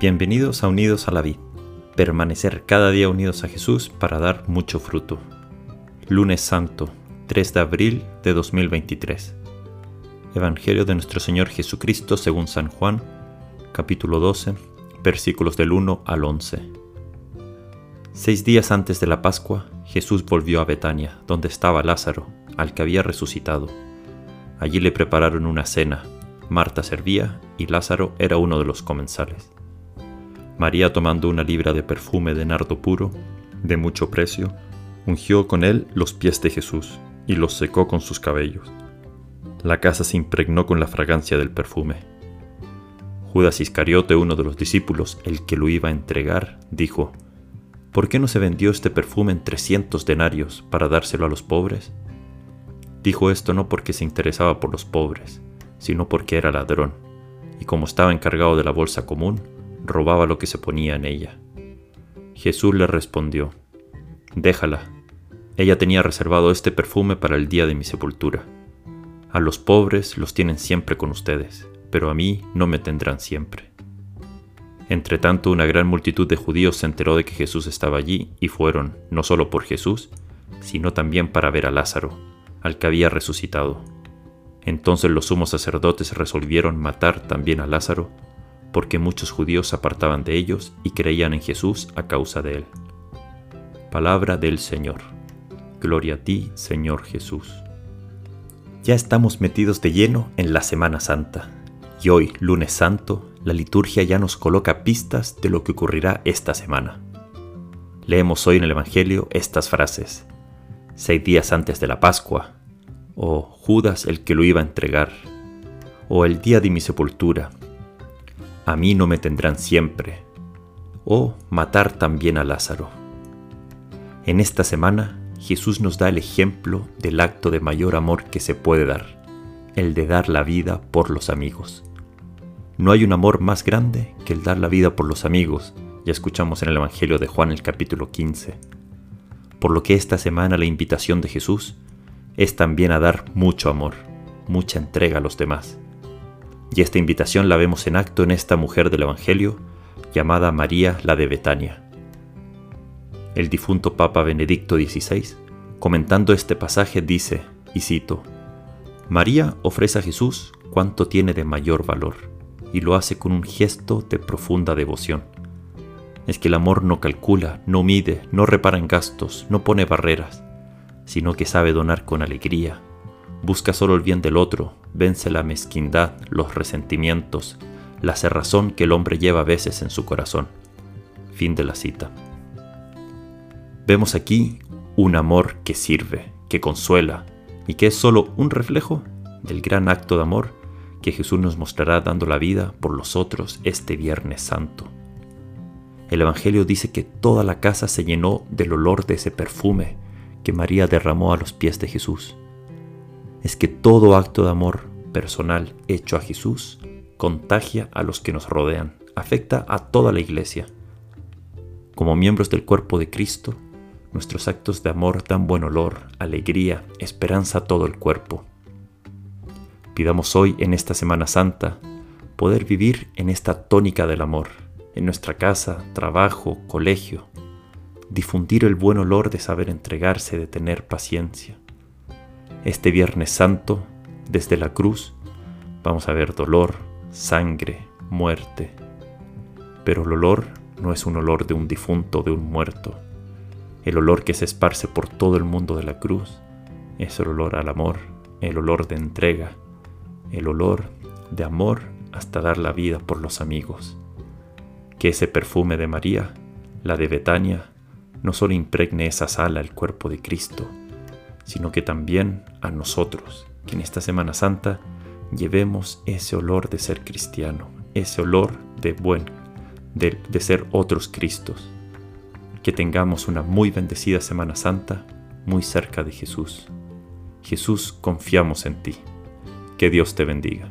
Bienvenidos a Unidos a la Vid. Permanecer cada día unidos a Jesús para dar mucho fruto. Lunes Santo, 3 de abril de 2023. Evangelio de nuestro Señor Jesucristo según San Juan, capítulo 12, versículos del 1 al 11. Seis días antes de la Pascua, Jesús volvió a Betania, donde estaba Lázaro, al que había resucitado. Allí le prepararon una cena. Marta servía y Lázaro era uno de los comensales. María tomando una libra de perfume de nardo puro, de mucho precio, ungió con él los pies de Jesús y los secó con sus cabellos. La casa se impregnó con la fragancia del perfume. Judas Iscariote, uno de los discípulos, el que lo iba a entregar, dijo, ¿Por qué no se vendió este perfume en trescientos denarios para dárselo a los pobres? Dijo esto no porque se interesaba por los pobres, sino porque era ladrón, y como estaba encargado de la bolsa común, robaba lo que se ponía en ella. Jesús le respondió, Déjala, ella tenía reservado este perfume para el día de mi sepultura. A los pobres los tienen siempre con ustedes, pero a mí no me tendrán siempre. Entre tanto, una gran multitud de judíos se enteró de que Jesús estaba allí y fueron, no solo por Jesús, sino también para ver a Lázaro, al que había resucitado. Entonces los sumos sacerdotes resolvieron matar también a Lázaro porque muchos judíos se apartaban de ellos y creían en Jesús a causa de él. Palabra del Señor. Gloria a ti, Señor Jesús. Ya estamos metidos de lleno en la Semana Santa, y hoy, lunes santo, la liturgia ya nos coloca pistas de lo que ocurrirá esta semana. Leemos hoy en el Evangelio estas frases. Seis días antes de la Pascua, o Judas el que lo iba a entregar, o el día de mi sepultura, a mí no me tendrán siempre, o matar también a Lázaro. En esta semana, Jesús nos da el ejemplo del acto de mayor amor que se puede dar, el de dar la vida por los amigos. No hay un amor más grande que el dar la vida por los amigos, ya escuchamos en el Evangelio de Juan el capítulo 15. Por lo que esta semana la invitación de Jesús es también a dar mucho amor, mucha entrega a los demás y esta invitación la vemos en acto en esta mujer del Evangelio llamada María la de Betania. El difunto Papa Benedicto XVI, comentando este pasaje, dice, y cito, María ofrece a Jesús cuanto tiene de mayor valor, y lo hace con un gesto de profunda devoción. Es que el amor no calcula, no mide, no repara en gastos, no pone barreras, sino que sabe donar con alegría, busca solo el bien del otro, vence la mezquindad, los resentimientos, la cerrazón que el hombre lleva a veces en su corazón. Fin de la cita. Vemos aquí un amor que sirve, que consuela y que es solo un reflejo del gran acto de amor que Jesús nos mostrará dando la vida por los otros este Viernes Santo. El Evangelio dice que toda la casa se llenó del olor de ese perfume que María derramó a los pies de Jesús es que todo acto de amor personal hecho a Jesús contagia a los que nos rodean, afecta a toda la iglesia. Como miembros del cuerpo de Cristo, nuestros actos de amor dan buen olor, alegría, esperanza a todo el cuerpo. Pidamos hoy, en esta Semana Santa, poder vivir en esta tónica del amor, en nuestra casa, trabajo, colegio, difundir el buen olor de saber entregarse, de tener paciencia este Viernes Santo, desde la cruz, vamos a ver dolor, sangre, muerte. Pero el olor no es un olor de un difunto, de un muerto. El olor que se esparce por todo el mundo de la cruz es el olor al amor, el olor de entrega, el olor de amor hasta dar la vida por los amigos. Que ese perfume de María, la de Betania, no solo impregne esa sala el cuerpo de Cristo, sino que también a nosotros, que en esta Semana Santa llevemos ese olor de ser cristiano, ese olor de buen, de, de ser otros Cristos. Que tengamos una muy bendecida Semana Santa muy cerca de Jesús. Jesús, confiamos en ti. Que Dios te bendiga.